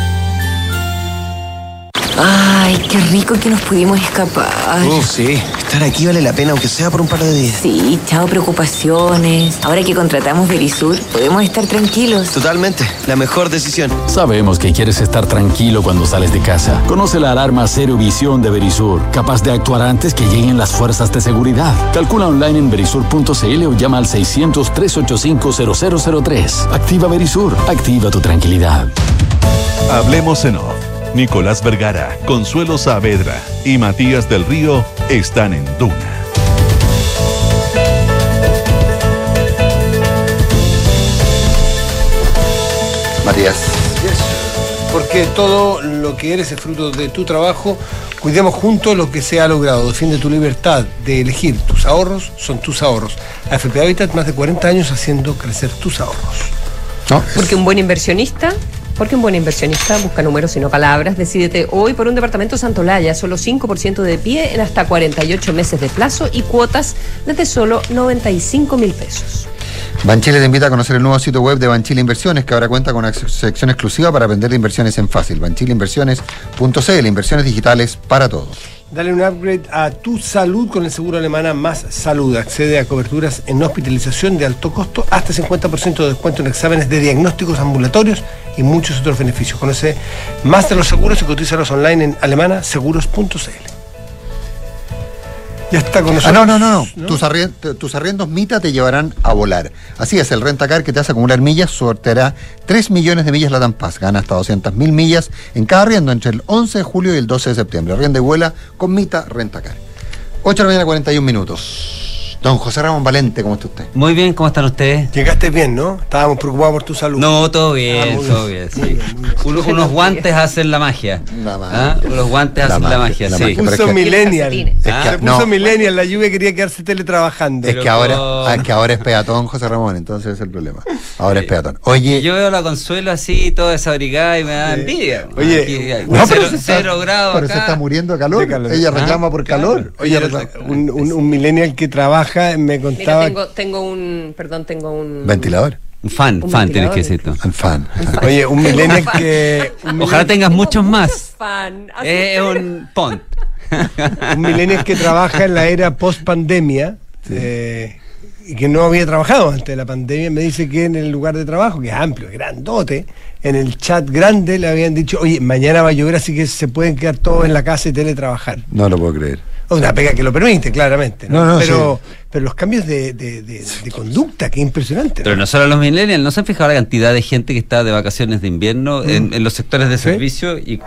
Ay, qué rico que nos pudimos escapar. Oh, sí. Estar aquí vale la pena, aunque sea por un par de días. Sí, chao preocupaciones. Ahora que contratamos Verisur, podemos estar tranquilos. Totalmente. La mejor decisión. Sabemos que quieres estar tranquilo cuando sales de casa. Conoce la alarma Cero Visión de Verisur, capaz de actuar antes que lleguen las fuerzas de seguridad. Calcula online en verisur.cl o llama al 600-385-0003. Activa Verisur. Activa tu tranquilidad. Hablemos en off Nicolás Vergara, Consuelo Saavedra y Matías del Río están en Duna. Matías. Porque todo lo que eres es fruto de tu trabajo. Cuidemos juntos lo que se ha logrado. Defiende tu libertad de elegir. Tus ahorros son tus ahorros. AFP Habitat, más de 40 años haciendo crecer tus ahorros. Porque un buen inversionista, porque un buen inversionista busca números y no palabras. Decídete hoy por un departamento Santolaya, solo 5% de pie en hasta 48 meses de plazo y cuotas desde solo 95 mil pesos. Banchile te invita a conocer el nuevo sitio web de Banchile Inversiones, que ahora cuenta con una sección exclusiva para aprender de inversiones en fácil. Banchileinversiones.cl, inversiones digitales para todos. Dale un upgrade a tu salud con el seguro alemana Más Salud. Accede a coberturas en hospitalización de alto costo, hasta 50% de descuento en exámenes de diagnósticos ambulatorios y muchos otros beneficios. Conoce más de los seguros y cotízalos online en alemanaseguros.cl. Ya está con Ah, nosotros. no, no, no, no. Tus, arrien- tus arriendos Mita te llevarán a volar. Así es, el Rentacar que te hace acumular millas sorteará 3 millones de millas Latam Paz. Gana hasta 200 mil millas en cada arriendo entre el 11 de julio y el 12 de septiembre. Arrienda y vuela con Mita Rentacar. 8 de la mañana, 41 minutos. Don José Ramón Valente, ¿cómo está usted? Muy bien, ¿cómo están ustedes? Llegaste bien, ¿no? Estábamos preocupados por tu salud. No, todo bien, Ah, todo bien. bien, sí. Unos, unos guantes hacen la magia. ¿Ah? Unos guantes hacen la magia, la sí. magia, es Puso que- millennial. Es que- Se puso no. millennial, la lluvia quería quedarse teletrabajando. Es que ahora, ah, es que ahora es peatón, José Ramón, entonces ese es el problema. Ahora es peatón. Oye, Yo veo a la Consuelo así, toda desabrigada y me da envidia. Oye, Aquí, no, cero, pero se está- cero grados pero se acá. está muriendo de calor. Ella reclama por calor. Oye, un millennial que trabaja me Mira, contaba. tengo, tengo un, perdón, tengo un... Ventilador. Un fan, Un fan tienes que decir tú. Un fan. Oye, un millennial que. un Ojalá tengas muchos más. Fan. Es un pont. un millennial que trabaja en la era post pandemia y que no había trabajado antes de la pandemia, me dice que en el lugar de trabajo, que es amplio, es grandote, en el chat grande le habían dicho, oye, mañana va a llover, así que se pueden quedar todos en la casa y teletrabajar. No lo puedo creer. Una pega que lo permite, claramente. ¿no? No, no, pero, pero los cambios de, de- de- de conducta, que impresionante. Pero no solo los millennials, ¿no se han fijado la cantidad de gente que está de vacaciones de invierno en, en los sectores de servicio? Y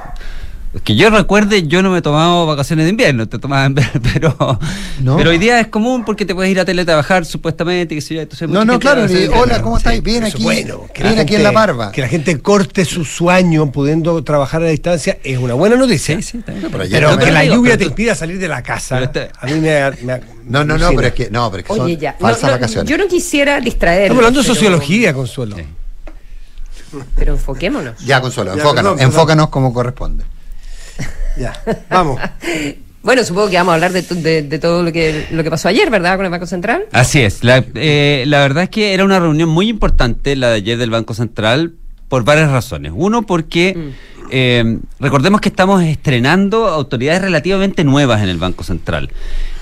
que yo recuerde, yo no me he tomado vacaciones de invierno, te tomaba en- pero, No. pero hoy día es común porque te puedes ir a teletrabajar supuestamente, que entonces No, no, claro. y, hola, ¿cómo estáis? Bien aquí. bueno, que bien aquí en la barba. Que la gente corte su sueño pudiendo trabajar a la distancia es una buena noticia. pero pero ayer que también- la digo, lluvia pero te impida salir de la casa. Pero este- A mí me, me- No, no, no, pero es que, no, pero es que son ya. Falsas no, vacaciones. yo no quisiera distraer. Estamos hablando de sociología, Consuelo. Pero enfoquémonos. Ya, Consuelo, enfócanos, enfócanos como corresponde. Ya, vamos. Bueno, supongo que vamos a hablar de, to- de- de todo lo que, lo que pasó ayer, ¿verdad? Con el Banco Central. Así es. La, eh, la verdad es que era una reunión muy importante la de ayer del Banco Central por varias razones. Uno, porque eh, recordemos que estamos estrenando autoridades relativamente nuevas en el Banco Central.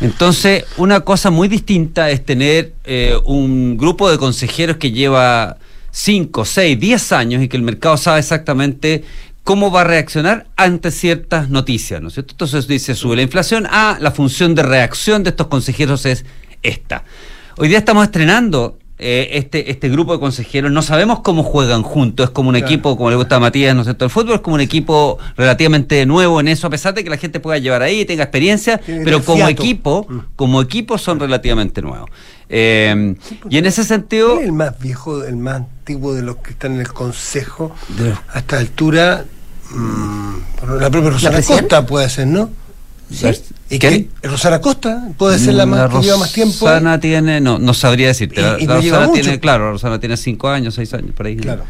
Entonces, una cosa muy distinta es tener eh, un grupo de consejeros que lleva 5, 6, 10 años y que el mercado sabe exactamente cómo va a reaccionar ante ciertas noticias, ¿no es cierto? Entonces dice, sube la inflación, ah, la función de reacción de estos consejeros es esta. Hoy día estamos estrenando eh, este, este grupo de consejeros, no sabemos cómo juegan juntos, es como un Claro. equipo, como le gusta a Matías, ¿no es cierto? El fútbol es como un equipo relativamente nuevo en eso, a pesar de que la gente pueda llevar ahí, tenga experiencia, Tiene pero como fiato. equipo, como equipo son relativamente nuevos. Eh, y en ese sentido... ¿Quién es el más viejo, el más antiguo de los que están en el consejo De- a esta altura? mm, la propia Rosana? Costa puede ser, ¿no? ¿Y ¿Quién? qué? Rosana Costa puede ser la más que lleva más tiempo. Rosana tiene, no, no sabría decirte. Y- La, y la no lleva Rosana mucho. tiene, claro, la Rosana tiene cinco años, seis años, por ahí. Claro.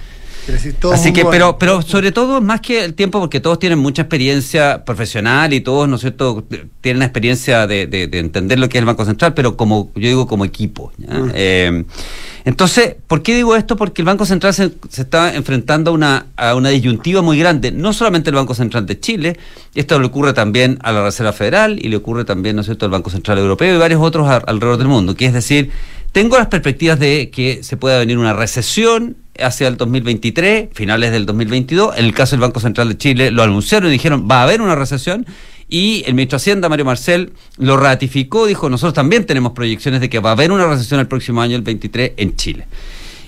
Decir, Así que, pero, pero sobre todo, más que el tiempo, porque todos tienen mucha experiencia profesional y todos, ¿no es cierto?, tienen la experiencia de, de- de entender lo que es el Banco Central, pero como, yo digo, como equipo. ¿ya? Eh, entonces, ¿por qué digo esto? Porque el Banco Central se, se está enfrentando a una, a una disyuntiva muy grande, no solamente el Banco Central de Chile, esto le ocurre también a la Reserva Federal y le ocurre también, ¿no es cierto?, al Banco Central Europeo y varios otros a- alrededor del mundo, que es decir, tengo las perspectivas de que se pueda venir una recesión hacia el 2023, finales del 2022. En el caso del Banco Central de Chile lo anunciaron y dijeron va a haber una recesión. Y el ministro de Hacienda, Mario Marcel, lo ratificó, dijo, nosotros también tenemos proyecciones de que va a haber una recesión el próximo año, el 23, en Chile.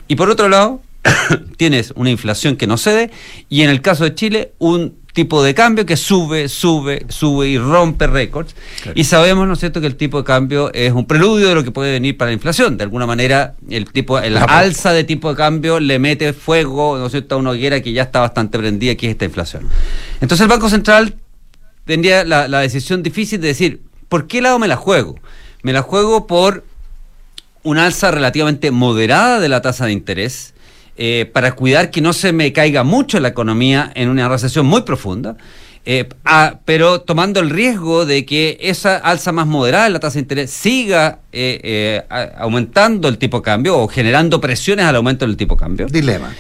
Y por otro lado, tienes una inflación que no cede y en el caso de Chile, un tipo de cambio que sube, sube, sube y rompe récords. Y sabemos, ¿no es cierto?, que el tipo de cambio es un preludio de lo que puede venir para la inflación. De alguna manera, el tipo, el alza de tipo de cambio le mete fuego, ¿no es cierto?, a una hoguera que ya está bastante prendida, que es esta inflación. Entonces el Banco Central tendría la, la decisión difícil de decir, ¿por qué lado me la juego? Me la juego por un alza relativamente moderada de la tasa de interés, eh, para cuidar que no se me caiga mucho la economía en una recesión muy profunda. eh, ah, pero tomando el riesgo de que esa alza más moderada en la tasa de interés siga eh, eh, aumentando el tipo de cambio o generando presiones al aumento del tipo de cambio. Dilema.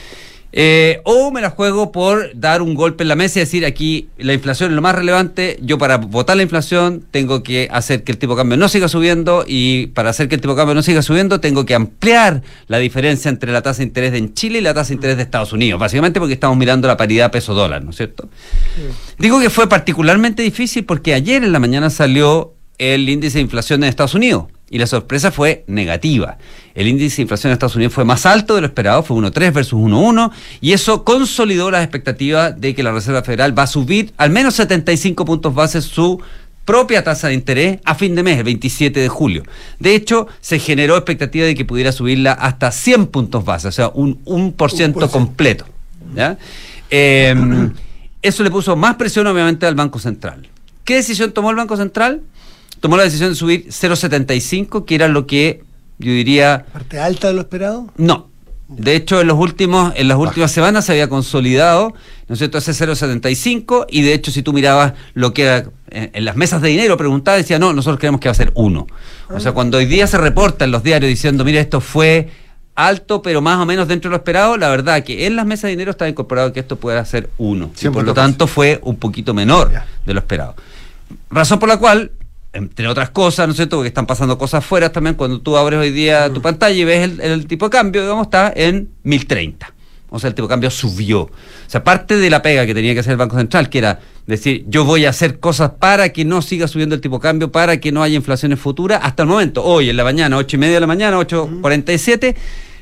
Eh, o me la juego por dar un golpe en la mesa y decir aquí la inflación es lo más relevante. Yo para votar la inflación tengo que hacer que el tipo de cambio no siga subiendo y para hacer que el tipo de cambio no siga subiendo tengo que ampliar la diferencia entre la tasa de interés de en Chile y la tasa de interés de Estados Unidos. Básicamente porque estamos mirando la paridad peso-dólar, ¿no es cierto? Digo que fue particularmente difícil porque ayer en la mañana salió el índice de inflación en Estados Unidos y la sorpresa fue negativa. El índice de inflación en Estados Unidos fue más alto de lo esperado, fue 1,3 versus 1,1 y eso consolidó las expectativas de que la Reserva Federal va a subir al menos 75 puntos base su propia tasa de interés a fin de mes, el 27 de julio. De hecho, se generó expectativa de que pudiera subirla hasta 100 puntos base, o sea, un 1% completo. ¿ya? Eh, eso le puso más presión obviamente al Banco Central. ¿Qué decisión tomó el Banco Central? Tomó la decisión de subir 0,75, que era lo que yo diría ¿Parte alta de lo esperado? no. De hecho, en los últimos, en las últimas semanas se había consolidado, ¿no es cierto?, ese 0,75 y de hecho si tú mirabas lo que era en, en las mesas de dinero, preguntaba, decía, no, nosotros creemos que va a ser uno. O sea, cuando hoy día se reporta en los diarios diciendo, mira, esto fue alto, pero más o menos dentro de lo esperado, la verdad que en las mesas de dinero estaba incorporado que esto pueda ser uno. Y por lo 100%. tanto fue un poquito menor de lo esperado. Razón por la cual, entre otras cosas, ¿no es cierto? Porque están pasando cosas fuera también. Cuando tú abres hoy día tu pantalla y ves el, el tipo de cambio, digamos, está en 1030. O sea, el tipo de cambio subió. O sea, parte de la pega que tenía que hacer el Banco Central, que era decir, yo voy a hacer cosas para que no siga subiendo el tipo de cambio, para que no haya inflaciones futuras, hasta el momento, hoy en la mañana, 8 y media de la mañana, 8.47,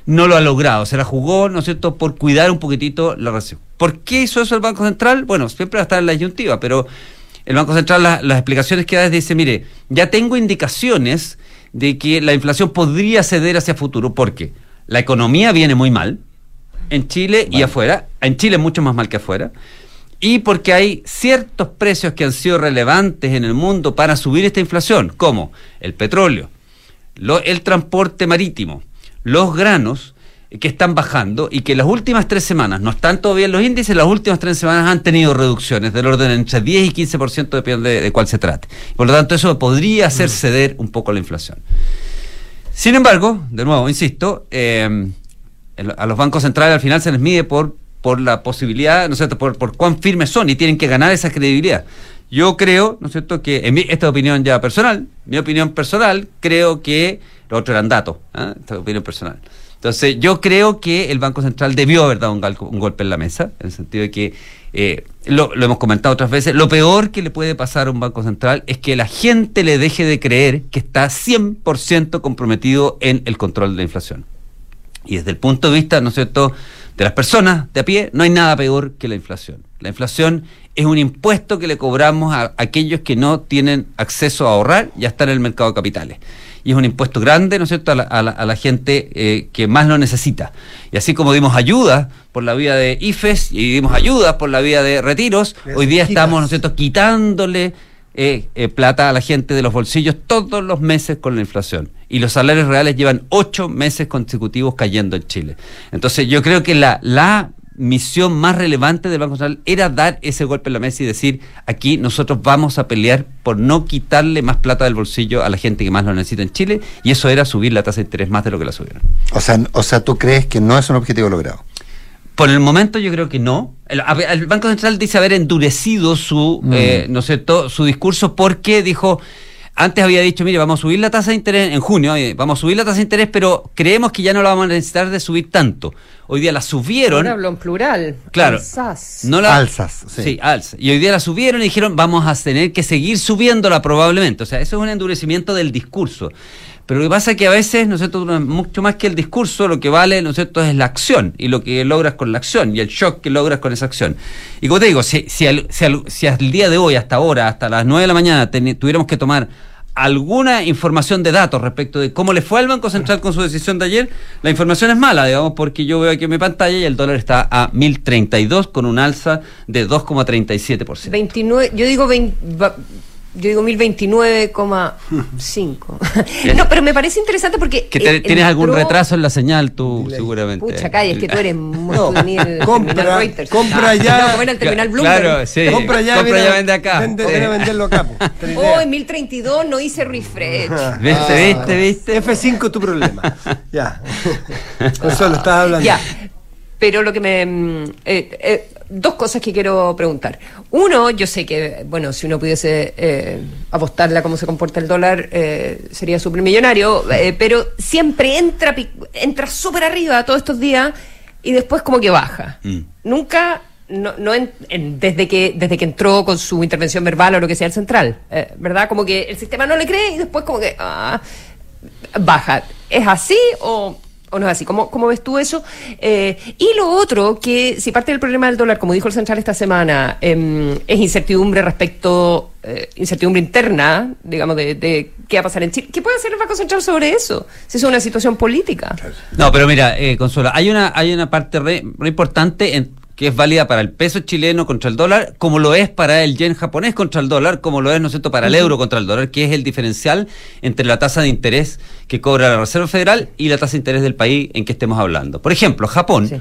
no lo ha logrado. Se la jugó, ¿no es cierto?, por cuidar un poquitito la relación. ¿Por qué hizo eso el Banco Central? Bueno, siempre va a estar en la disyuntiva, pero el Banco Central la- las explicaciones que da es dice, mire, ya tengo indicaciones de que la inflación podría ceder hacia futuro, porque la economía viene muy mal en Chile y afuera, en Chile mucho más mal que afuera, y porque hay ciertos precios que han sido relevantes en el mundo para subir esta inflación, como el petróleo, lo- el transporte marítimo, los granos, que están bajando y que las últimas tres semanas, no están todavía en los índices, las últimas tres semanas han tenido reducciones del orden entre 10 y 15%, depende de, de cuál se trate. Por lo tanto, eso podría hacer ceder un poco la inflación. Sin embargo, de nuevo, insisto, eh, a los bancos centrales al final se les mide por, por la posibilidad, ¿no es cierto?, por, por cuán firmes son y tienen que ganar esa credibilidad. Yo creo, ¿no es cierto?, que en mi, esta opinión ya personal, mi opinión personal, creo que lo otro eran datos, ¿ah? esta opinión personal. Entonces, yo creo que el Banco Central debió haber dado un, golpe en la mesa, en el sentido de que, eh, lo, lo hemos comentado otras veces, lo peor que le puede pasar a un Banco Central es que la gente le deje de creer que está 100% comprometido en el control de la inflación. Y desde el punto de vista, ¿no es cierto?, de las personas de a pie, no hay nada peor que la inflación. La inflación es un impuesto que le cobramos a aquellos que no tienen acceso a ahorrar y a estar en el mercado de capitales. Y es un impuesto grande, ¿no es cierto?, a la, a la- a la gente eh, que más lo necesita. Y así como dimos ayuda por la vía de IFES y dimos ayuda por la vía de retiros, hoy día estamos, ¿no es cierto?, quitándole eh, eh, plata a la gente de los bolsillos todos los meses con la inflación. Y los salarios reales llevan ocho meses consecutivos cayendo en Chile. Entonces yo creo que la, la misión más relevante del Banco Central era dar ese golpe en la mesa y decir, aquí nosotros vamos a pelear por no quitarle más plata del bolsillo a la gente que más lo necesita en Chile. Y eso era subir la tasa de interés más de lo que la subieron. O sea, o sea, ¿tú crees que no es un objetivo logrado? Por el momento yo creo que no. El, Banco Central dice haber endurecido su, Mm. eh, ¿no cierto? su discurso porque dijo, antes había dicho, mire, vamos a subir la tasa de interés en junio, eh, vamos a subir la tasa de interés, pero creemos que ya no la vamos a necesitar de subir tanto. Hoy día la subieron. Ahora hablo en plural. Claro. Alsas. No la, Alzas, sí. Sí, alza. Y hoy día la subieron y dijeron, vamos a tener que seguir subiéndola probablemente. O sea, eso es un endurecimiento del discurso. Pero lo que pasa es que a veces, ¿no es cierto?, mucho más que el discurso, lo que vale, ¿no es cierto?, es la acción y lo que logras con la acción y el shock que logras con esa acción. Y como te digo, si, si, al, día de hoy, hasta ahora, hasta las 9 de la mañana, tuviéramos que tomar alguna información de datos respecto de cómo le fue al Banco Central con su decisión de ayer, la información es mala, digamos, porque yo veo aquí en mi pantalla y el dólar está a 1032 con un alza de 2,37%. 29, yo digo 20, yo digo 1029,5. no, pero me parece interesante porque. Que te, tienes algún retraso en la señal, tú, seguramente. Pucha, calla, es que tú eres muy no, compra, Reuters. Compra ya. No, el terminal Bloomberg. Claro, sí. Compra ya, compra ya vende acá. Vende, sí. venderlo acá. Oh, en 1032 no hice refresh. ¿Viste, viste, viste? F5 tu problema. ya. Eso lo estás hablando. Ya. Pero lo que me. Eh, eh, dos cosas que quiero preguntar. Uno, yo sé que, bueno, si uno pudiese eh, apostarle a cómo se comporta el dólar, eh, sería supermillonario, eh, pero siempre entra, entra súper arriba todos estos días y después como que baja. Mm. Nunca, no, no en, en, desde, que, desde que entró con su intervención verbal o lo que sea el central, eh, ¿verdad? Como que el sistema no le cree y después como que ah, baja. ¿Es así o ¿O no es así? ¿Cómo, cómo ves tú eso? Eh, y lo otro, que si parte del problema del dólar, como dijo el central esta semana, eh, es incertidumbre respecto, eh, incertidumbre interna, digamos, de, de, qué va a pasar en Chile. ¿Qué puede hacer el Banco Central sobre eso? Si es una situación política. No, pero mira, eh, Consuelo, hay una, hay una parte re, re importante en, que es válida para el peso chileno contra el dólar, como lo es para el yen japonés contra el dólar, como lo es, ¿no es cierto?, para el euro contra el dólar, que es el diferencial entre la tasa de interés que cobra la Reserva Federal y la tasa de interés del país en que estemos hablando. Por ejemplo, Japón sí.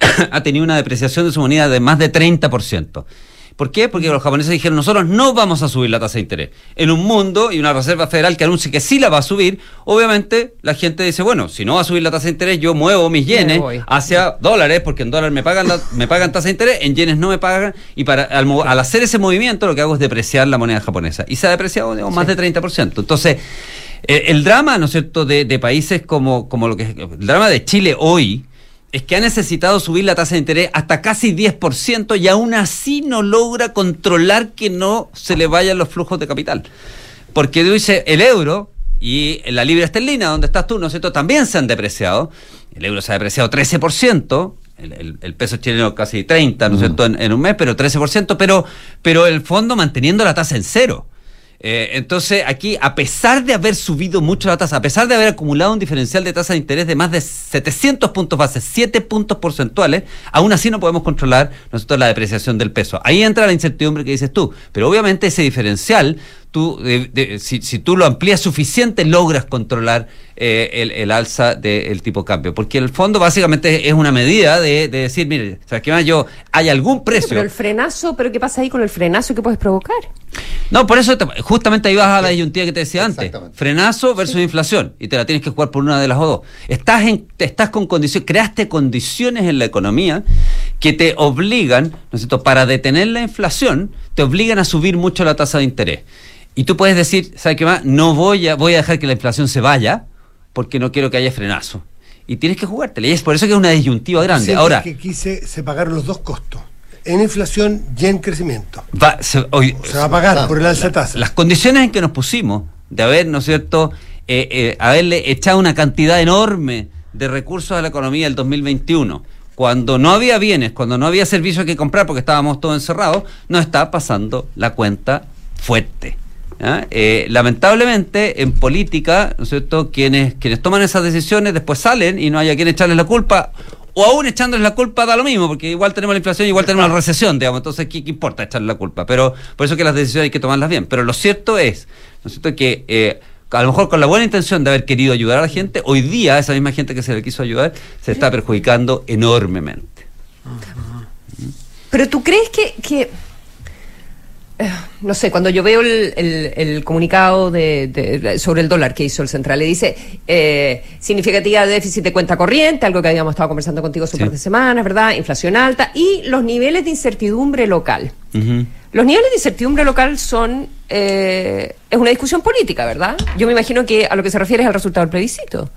ha tenido una depreciación de su moneda de más de 30%. ¿Por qué? Porque los japoneses dijeron, nosotros no vamos a subir la tasa de interés. En un mundo y una Reserva Federal que anuncia que sí la va a subir, obviamente la gente dice, bueno, si no va a subir la tasa de interés, yo muevo mis yenes hacia dólares, porque en dólares me pagan, la, me pagan tasa de interés, en yenes no me pagan, y para al, al, hacer ese movimiento lo que hago es depreciar la moneda japonesa. Y se ha depreciado digamos, más sí. de 30%. Entonces, el, el, drama, ¿no es cierto?, de, de países como, como lo que el drama de Chile hoy, es que ha necesitado subir la tasa de interés hasta casi 10% y aún así no logra controlar que no se le vayan los flujos de capital. Porque dice el euro y la libra esterlina, donde estás tú, ¿no es cierto?, también se han depreciado. El euro se ha depreciado 13%. El, el, el peso chileno casi 30, ¿no es cierto?, en, en, un mes, pero 13%, pero, pero el fondo manteniendo la tasa en cero. Eh, entonces, aquí, a pesar de haber subido mucho la tasa, a pesar de haber acumulado un diferencial de tasa de interés de más de 700 puntos base, 7 puntos porcentuales, aún así no podemos controlar nosotros la depreciación del peso. Ahí entra la incertidumbre que dices tú. Pero obviamente ese diferencial tú, de, de, si, si, tú lo amplías suficiente, logras controlar eh, el, el, alza del tipo de cambio. Porque el fondo básicamente es una medida de, de decir, mire, ¿sabes qué más? Yo, hay algún precio. Pero el frenazo, ¿pero qué pasa ahí con el frenazo que puedes provocar? No, por eso te, justamente ahí vas a la disyuntiva que te decía antes. Frenazo versus sí. inflación. Y te la tienes que jugar por una de las o dos. Estás, en, estás con condiciones, creaste condiciones en la economía que te obligan, ¿no es cierto?, para detener la inflación, te obligan a subir mucho la tasa de interés. Y tú puedes decir, ¿sabes qué más? No voy a, voy a dejar que la inflación se vaya porque no quiero que haya frenazo. Y tienes que jugártela. Y es por eso que es una disyuntiva grande. Sí, Ahora, que quise, se pagaron los dos costos. En inflación y en crecimiento. Va, se, hoy, se, va a pagar ah, por el alza tasa. Las condiciones en que nos pusimos de haber, ¿no es cierto?, eh, eh, haberle echado una cantidad enorme de recursos a la economía del 2021 cuando no había bienes, cuando no había servicios que comprar porque estábamos todos encerrados, nos está pasando la cuenta fuerte. ¿Ah? Eh, lamentablemente en política, ¿no es cierto? Quienes, quienes toman esas decisiones después salen y no haya quien echarles la culpa, o aún echándoles la culpa da lo mismo, porque igual tenemos la inflación, igual tenemos la recesión, digamos, entonces ¿qué, qué importa echarle la culpa? Pero por eso que las decisiones hay que tomarlas bien. Pero lo cierto es, ¿no es cierto? Que eh, a lo mejor con la buena intención de haber querido ayudar a la gente, hoy día esa misma gente que se le quiso ayudar se está perjudicando enormemente. Pero tú crees que, que no sé, cuando yo veo el, el, el comunicado de, de, sobre el dólar que hizo el central, le dice eh, significativa déficit de cuenta corriente, algo que habíamos estado conversando contigo hace sí. un par de semanas, ¿verdad? Inflación alta y los niveles de incertidumbre local. Uh -huh. Los niveles de incertidumbre local son. Eh, es una discusión política, ¿verdad? Yo me imagino que a lo que se refiere es al resultado del plebiscito.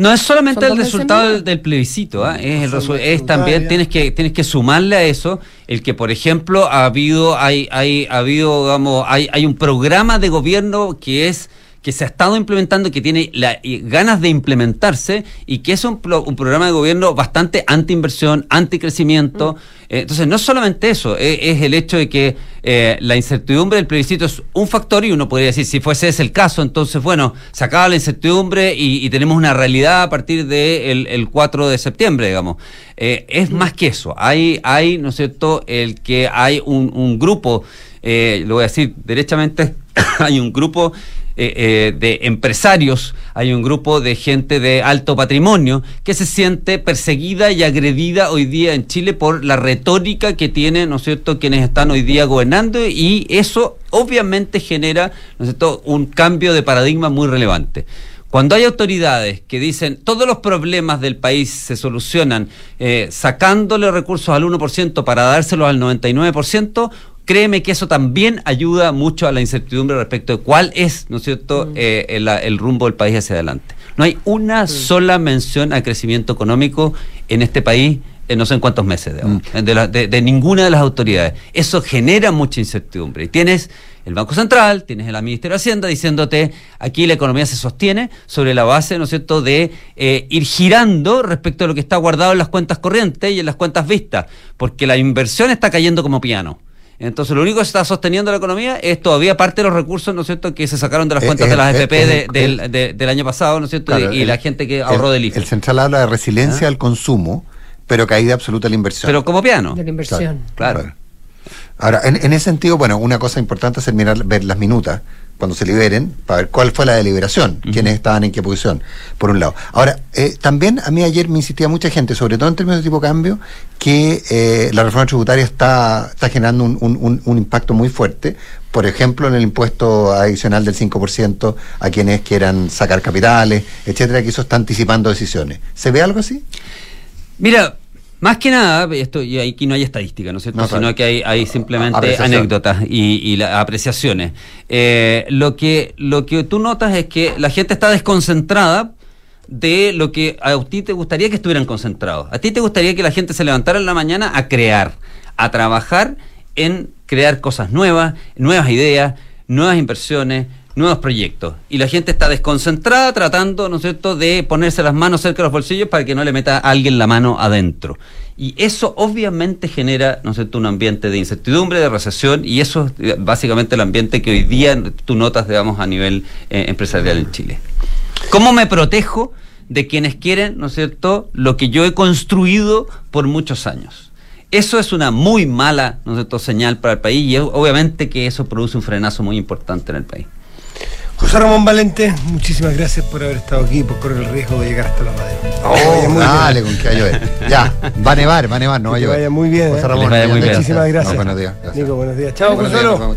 No es solamente el resultado del, del, plebiscito, ¿eh? es, el es también tienes que tienes que sumarle a eso el que por ejemplo ha habido hay hay ha habido digamos hay hay un programa de gobierno que es que se ha estado implementando, que tiene la- y ganas de implementarse y que es un, un programa de gobierno bastante anti-inversión, anti-crecimiento. Eh, entonces, no solamente eso, eh, es el hecho de que eh, la incertidumbre del plebiscito es un factor y uno podría decir, si fuese ese el caso, entonces, bueno, se acaba la incertidumbre y, y tenemos una realidad a partir del el 4 de septiembre, digamos. Eh, es más que eso. Hay, hay, ¿no es cierto?, el que hay un, un grupo, eh, lo voy a decir derechamente, hay un grupo eh, eh, de empresarios, hay un grupo de gente de alto patrimonio que se siente perseguida y agredida hoy día en Chile por la retórica que tienen, ¿no cierto?, quienes están hoy día gobernando y eso obviamente genera, ¿no cierto?, un cambio de paradigma muy relevante. Cuando hay autoridades que dicen todos los problemas del país se solucionan eh, sacándole recursos al 1% para dárselos al 99%, créeme que eso también ayuda mucho a la incertidumbre respecto de cuál es, ¿no es cierto?, eh, el, el rumbo del país hacia adelante. No hay una sola mención a crecimiento económico en este país en no sé en cuántos meses, digamos, de, la- de- de ninguna de las autoridades. Eso genera mucha incertidumbre. Y tienes el Banco Central, tienes el Ministerio de Hacienda diciéndote aquí la economía se sostiene sobre la base, ¿no es cierto?, de eh, ir girando respecto a lo que está guardado en las cuentas corrientes y en las cuentas vistas, porque la inversión está cayendo como piano. Entonces, lo único que está sosteniendo la economía es todavía parte de los recursos, ¿no es cierto?, que se sacaron de las Eh, cuentas eh, de las eh, FP de- del, de- del año pasado, ¿no es cierto?, Claro, y, el- la gente que ahorró el, del IFE. El central habla de resiliencia del consumo, pero caída absoluta de la inversión. Pero como piano. De la inversión. Claro. Ahora, en, en ese sentido, bueno, una cosa importante es el mirar, ver las minutas cuando se liberen, para ver cuál fue la deliberación, quiénes estaban en qué posición, por un lado. Ahora, eh, también a mí ayer me insistía mucha gente, sobre todo en términos de tipo cambio, que eh, la reforma tributaria está, está generando un, un- un- un impacto muy fuerte, por ejemplo, en el impuesto adicional del 5% a quienes quieran sacar capitales, etcétera, que eso está anticipando decisiones. ¿Se ve algo así? Mira, más que nada, esto, y aquí no hay estadística, ¿no es cierto? No, Sino claro. que hay, hay simplemente anécdotas y, y la- apreciaciones. Eh, lo, que, lo que tú notas es que la gente está desconcentrada de lo que a ti te gustaría que estuvieran concentrados. A ti te gustaría que la gente se levantara en la mañana a crear, a trabajar en crear cosas nuevas, nuevas ideas, nuevas inversiones, nuevos proyectos. Y la gente está desconcentrada tratando, ¿no es cierto?, de ponerse las manos cerca de los bolsillos para que no le meta a alguien la mano adentro. Y eso obviamente genera, ¿no es cierto?, un ambiente de incertidumbre, de recesión, y eso es eh, básicamente el ambiente que hoy día tú notas, digamos, a nivel eh, empresarial en Chile. ¿Cómo me protejo de quienes quieren, ¿no es cierto?, lo que yo he construido por muchos años. Eso es una muy mala, ¿no es cierto?, señal para el país y obviamente que eso produce un frenazo muy importante en el país. José Ramón Valente, muchísimas gracias por haber estado aquí y por correr el riesgo de llegar hasta la radio. Oh, dale, bien. con que va a llover. Ya, va a nevar, va a nevar, no va a Que llover. vaya muy bien. José ¿eh? Ramón, Les vaya muy bien. Muchísimas gracias. No, buenos días. gracias. Nico, buenos días. Chao, Consuelo.